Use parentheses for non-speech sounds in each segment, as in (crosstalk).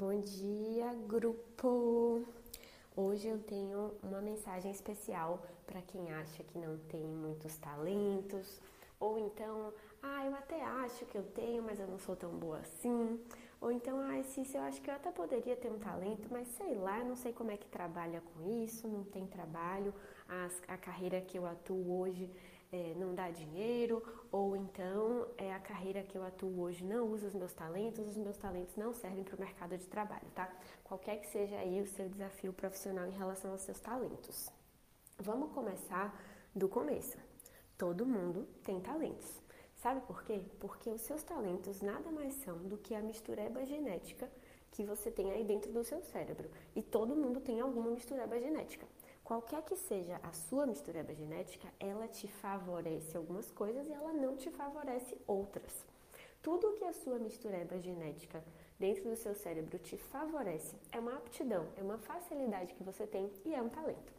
Bom dia, grupo! Hoje eu tenho uma mensagem especial para quem acha que não tem muitos talentos, ou então, ah, eu até acho que eu tenho, mas eu não sou tão boa assim, ou então, ah, Cícero, eu acho que eu até poderia ter um talento, mas sei lá, não sei como é que trabalha com isso, não tem trabalho, a, a carreira que eu atuo hoje é, não dá dinheiro, ou então é a carreira que eu atuo hoje não usa os meus talentos, os meus talentos não servem para o mercado de trabalho, tá? Qualquer que seja aí o seu desafio profissional em relação aos seus talentos. Vamos começar do começo. Todo mundo tem talentos. Sabe por quê? Porque os seus talentos nada mais são do que a mistureba genética que você tem aí dentro do seu cérebro. E todo mundo tem alguma mistureba genética. Qualquer que seja a sua mistureba genética, ela te favorece algumas coisas e ela não te favorece outras. Tudo que a sua mistureba genética dentro do seu cérebro te favorece é uma aptidão, é uma facilidade que você tem e é um talento.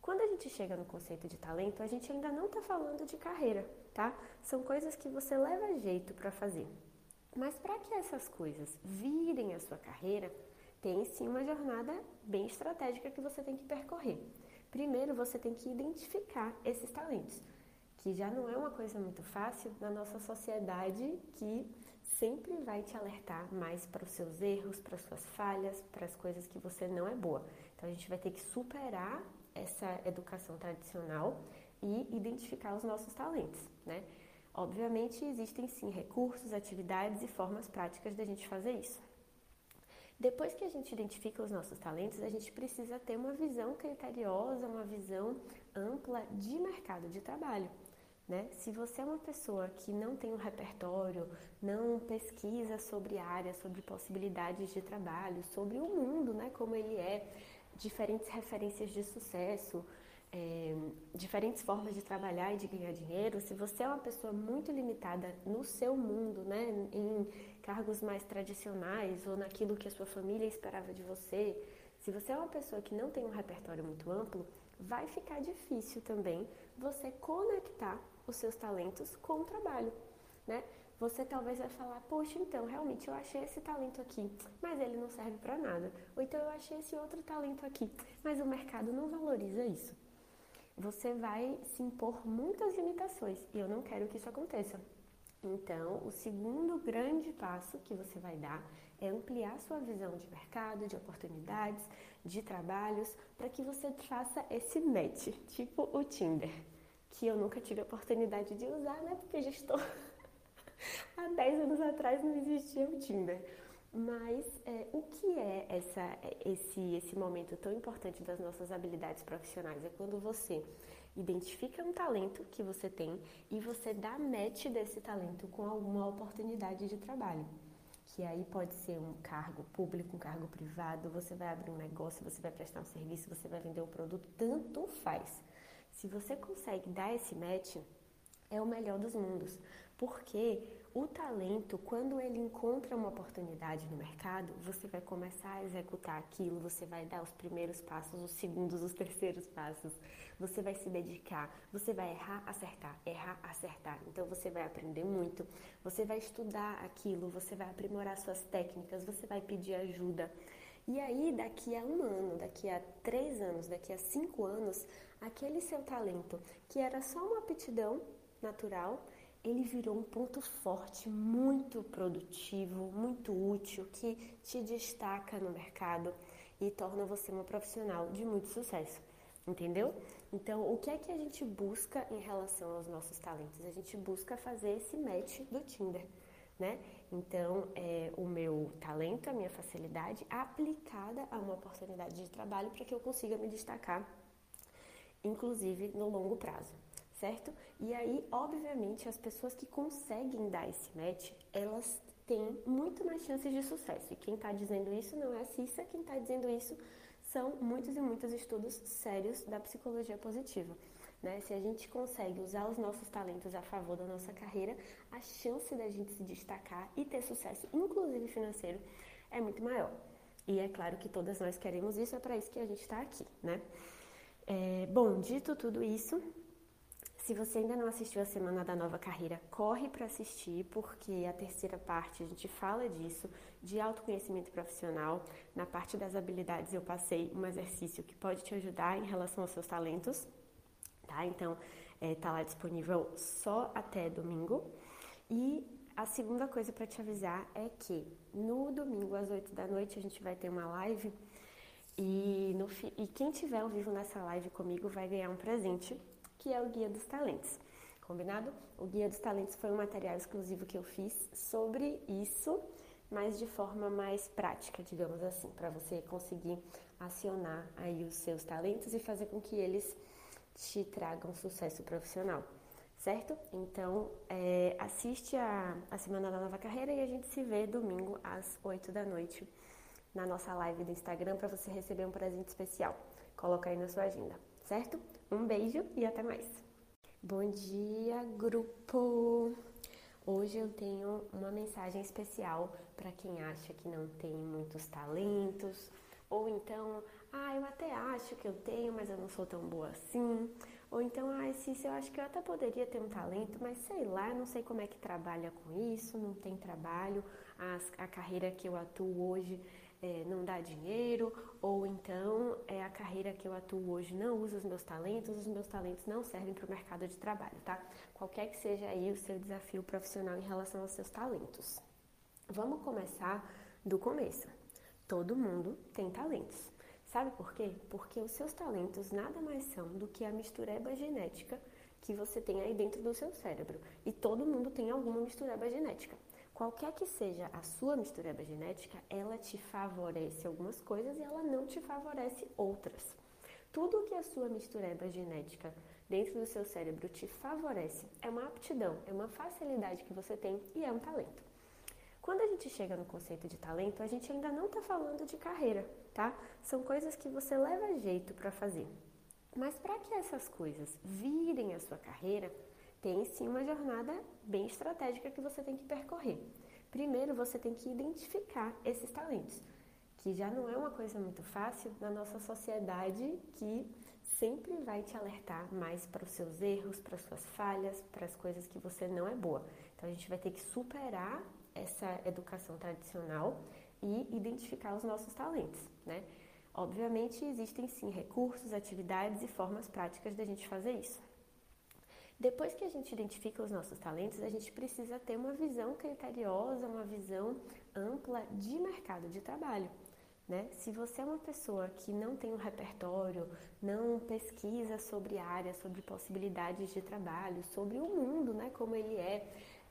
Quando a gente chega no conceito de talento, a gente ainda não está falando de carreira, tá? São coisas que você leva jeito para fazer. Mas para que essas coisas virem a sua carreira, tem sim uma jornada bem estratégica que você tem que percorrer. Primeiro, você tem que identificar esses talentos, que já não é uma coisa muito fácil na nossa sociedade que sempre vai te alertar mais para os seus erros, para as suas falhas, para as coisas que você não é boa. Então a gente vai ter que superar essa educação tradicional e identificar os nossos talentos, né? Obviamente existem sim recursos, atividades e formas práticas da gente fazer isso. Depois que a gente identifica os nossos talentos, a gente precisa ter uma visão criteriosa, uma visão ampla de mercado de trabalho. Né? Se você é uma pessoa que não tem um repertório, não pesquisa sobre áreas, sobre possibilidades de trabalho, sobre o mundo, né, como ele é, diferentes referências de sucesso, é, diferentes formas de trabalhar e de ganhar dinheiro, se você é uma pessoa muito limitada no seu mundo, né, em cargos mais tradicionais ou naquilo que a sua família esperava de você, se você é uma pessoa que não tem um repertório muito amplo, vai ficar difícil também você conectar os seus talentos com o trabalho, né? Você talvez vai falar, poxa, então realmente eu achei esse talento aqui, mas ele não serve para nada. Ou então eu achei esse outro talento aqui, mas o mercado não valoriza isso você vai se impor muitas limitações e eu não quero que isso aconteça. Então, o segundo grande passo que você vai dar é ampliar sua visão de mercado, de oportunidades, de trabalhos, para que você faça esse match, tipo o Tinder, que eu nunca tive a oportunidade de usar, né? Porque já estou (laughs) há 10 anos atrás não existia o Tinder. Mas é, o que é essa, esse, esse momento tão importante das nossas habilidades profissionais? É quando você identifica um talento que você tem e você dá match desse talento com alguma oportunidade de trabalho. Que aí pode ser um cargo público, um cargo privado, você vai abrir um negócio, você vai prestar um serviço, você vai vender um produto, tanto faz. Se você consegue dar esse match, é o melhor dos mundos. Porque o talento, quando ele encontra uma oportunidade no mercado, você vai começar a executar aquilo, você vai dar os primeiros passos, os segundos, os terceiros passos, você vai se dedicar, você vai errar, acertar, errar, acertar. Então você vai aprender muito, você vai estudar aquilo, você vai aprimorar suas técnicas, você vai pedir ajuda. E aí, daqui a um ano, daqui a três anos, daqui a cinco anos, aquele seu talento, que era só uma aptidão natural, ele virou um ponto forte, muito produtivo, muito útil, que te destaca no mercado e torna você uma profissional de muito sucesso. Entendeu? Então, o que é que a gente busca em relação aos nossos talentos? A gente busca fazer esse match do Tinder, né? Então, é o meu talento, a minha facilidade aplicada a uma oportunidade de trabalho para que eu consiga me destacar, inclusive no longo prazo certo? E aí, obviamente, as pessoas que conseguem dar esse match, elas têm muito mais chances de sucesso. E quem está dizendo isso não é a Cissa, quem está dizendo isso são muitos e muitos estudos sérios da psicologia positiva. Né? Se a gente consegue usar os nossos talentos a favor da nossa carreira, a chance da gente se destacar e ter sucesso, inclusive financeiro, é muito maior. E é claro que todas nós queremos isso, é para isso que a gente está aqui, né? É, bom, dito tudo isso, Se você ainda não assistiu a Semana da Nova Carreira, corre para assistir, porque a terceira parte a gente fala disso, de autoconhecimento profissional. Na parte das habilidades eu passei um exercício que pode te ajudar em relação aos seus talentos, tá? Então, é, tá lá disponível só até domingo. E a segunda coisa para te avisar é que no domingo às 8 da noite a gente vai ter uma live e, no, e quem tiver ao vivo nessa live comigo vai ganhar um presente que é o Guia dos Talentos. Combinado? O Guia dos Talentos foi um material exclusivo que eu fiz sobre isso, mas de forma mais prática, digamos assim, para você conseguir acionar aí os seus talentos e fazer com que eles te tragam sucesso profissional, certo? Então, é, assiste a, a Semana da Nova Carreira e a gente se vê domingo às 8 da noite na nossa live do Instagram para você receber um presente especial. Coloca aí na sua agenda, certo? Um beijo e até mais. Bom dia, grupo! Hoje eu tenho uma mensagem especial para quem acha que não tem muitos talentos, ou então, ah, eu até acho que eu tenho, mas eu não sou tão boa assim. Ou então, ah, Cícero, eu acho que eu até poderia ter um talento, mas sei lá, não sei como é que trabalha com isso, não tem trabalho. A carreira que eu atuo hoje é, não dá dinheiro, ou então é a carreira que eu atuo hoje não usa os meus talentos, os meus talentos não servem para o mercado de trabalho, tá? Qualquer que seja aí o seu desafio profissional em relação aos seus talentos. Vamos começar do começo. Todo mundo tem talentos. Sabe por quê? Porque os seus talentos nada mais são do que a mistureba genética que você tem aí dentro do seu cérebro. E todo mundo tem alguma mistureba genética. Qualquer que seja a sua mistureba genética, ela te favorece algumas coisas e ela não te favorece outras. Tudo que a sua mistureba genética dentro do seu cérebro te favorece é uma aptidão, é uma facilidade que você tem e é um talento. Quando a gente chega no conceito de talento, a gente ainda não está falando de carreira, tá? São coisas que você leva jeito para fazer. Mas para que essas coisas virem a sua carreira, tem sim uma jornada bem estratégica que você tem que percorrer. Primeiro, você tem que identificar esses talentos, que já não é uma coisa muito fácil na nossa sociedade que sempre vai te alertar mais para os seus erros, para as suas falhas, para as coisas que você não é boa. Então a gente vai ter que superar essa educação tradicional e identificar os nossos talentos, né? Obviamente existem sim recursos, atividades e formas práticas da gente fazer isso. Depois que a gente identifica os nossos talentos, a gente precisa ter uma visão criteriosa, uma visão ampla de mercado de trabalho. Né? Se você é uma pessoa que não tem um repertório, não pesquisa sobre áreas, sobre possibilidades de trabalho, sobre o mundo, né, como ele é,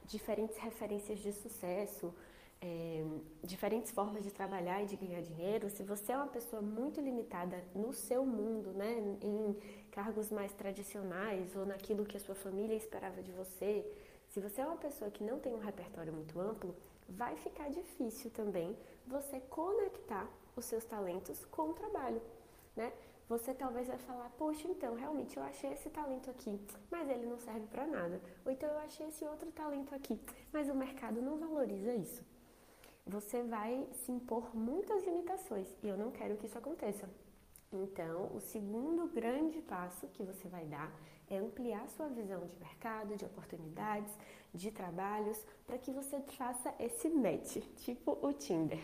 diferentes referências de sucesso, é, diferentes formas de trabalhar e de ganhar dinheiro, se você é uma pessoa muito limitada no seu mundo, né, em cargos mais tradicionais ou naquilo que a sua família esperava de você, se você é uma pessoa que não tem um repertório muito amplo, vai ficar difícil também você conectar os seus talentos com o trabalho, né? Você talvez vai falar, poxa, então realmente eu achei esse talento aqui, mas ele não serve para nada. Ou então eu achei esse outro talento aqui, mas o mercado não valoriza isso você vai se impor muitas limitações e eu não quero que isso aconteça. Então, o segundo grande passo que você vai dar é ampliar sua visão de mercado, de oportunidades, de trabalhos, para que você faça esse match, tipo o Tinder,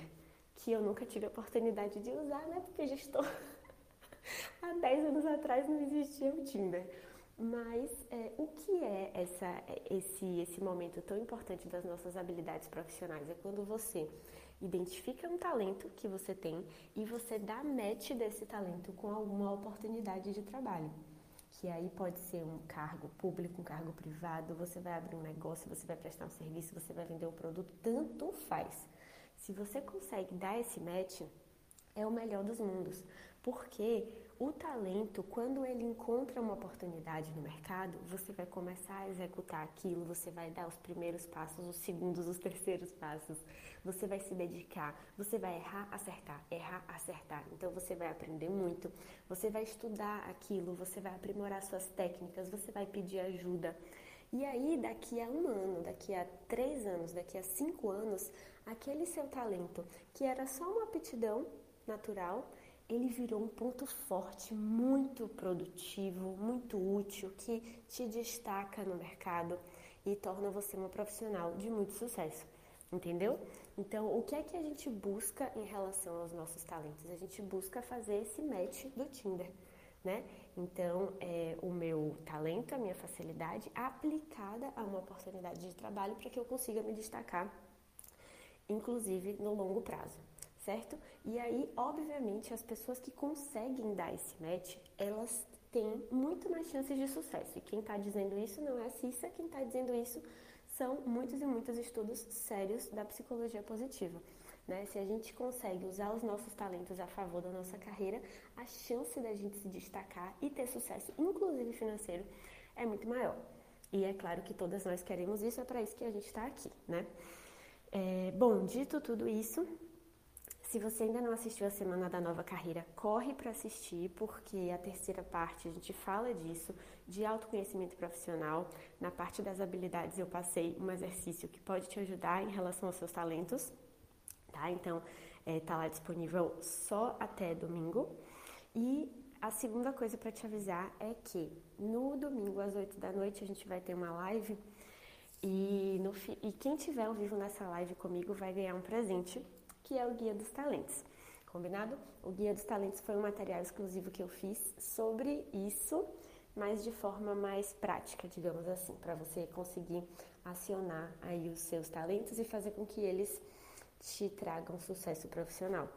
que eu nunca tive a oportunidade de usar, né? Porque já estou (laughs) há 10 anos atrás não existia o Tinder. Mas é, o que é essa, esse, esse momento tão importante das nossas habilidades profissionais? É quando você identifica um talento que você tem e você dá match desse talento com alguma oportunidade de trabalho. Que aí pode ser um cargo público, um cargo privado, você vai abrir um negócio, você vai prestar um serviço, você vai vender um produto, tanto faz. Se você consegue dar esse match, é o melhor dos mundos. Porque o talento, quando ele encontra uma oportunidade no mercado, você vai começar a executar aquilo, você vai dar os primeiros passos, os segundos, os terceiros passos, você vai se dedicar, você vai errar, acertar, errar, acertar. Então você vai aprender muito, você vai estudar aquilo, você vai aprimorar suas técnicas, você vai pedir ajuda. E aí, daqui a um ano, daqui a três anos, daqui a cinco anos, aquele seu talento, que era só uma aptidão natural, ele virou um ponto forte, muito produtivo, muito útil, que te destaca no mercado e torna você uma profissional de muito sucesso. Entendeu? Então, o que é que a gente busca em relação aos nossos talentos? A gente busca fazer esse match do Tinder, né? Então, é o meu talento, a minha facilidade aplicada a uma oportunidade de trabalho para que eu consiga me destacar, inclusive no longo prazo certo? E aí, obviamente, as pessoas que conseguem dar esse match, elas têm muito mais chances de sucesso. E quem está dizendo isso não é a Cissa, quem está dizendo isso são muitos e muitos estudos sérios da psicologia positiva. Né? Se a gente consegue usar os nossos talentos a favor da nossa carreira, a chance da gente se destacar e ter sucesso, inclusive financeiro, é muito maior. E é claro que todas nós queremos isso, é para isso que a gente está aqui, né? É, bom, dito tudo isso, se você ainda não assistiu a Semana da Nova Carreira, corre para assistir, porque a terceira parte a gente fala disso, de autoconhecimento profissional. Na parte das habilidades eu passei um exercício que pode te ajudar em relação aos seus talentos, tá? Então, é, tá lá disponível só até domingo. E a segunda coisa para te avisar é que no domingo às 8 da noite a gente vai ter uma live e, no, e quem tiver ao vivo nessa live comigo vai ganhar um presente que é o Guia dos Talentos. Combinado? O Guia dos Talentos foi um material exclusivo que eu fiz sobre isso, mas de forma mais prática, digamos assim, para você conseguir acionar aí os seus talentos e fazer com que eles te tragam sucesso profissional,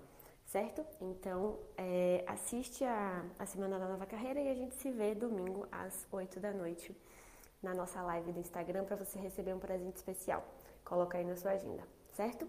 certo? Então, é, assiste a, a Semana da Nova Carreira e a gente se vê domingo às 8 da noite na nossa live do Instagram para você receber um presente especial. Coloca aí na sua agenda certo?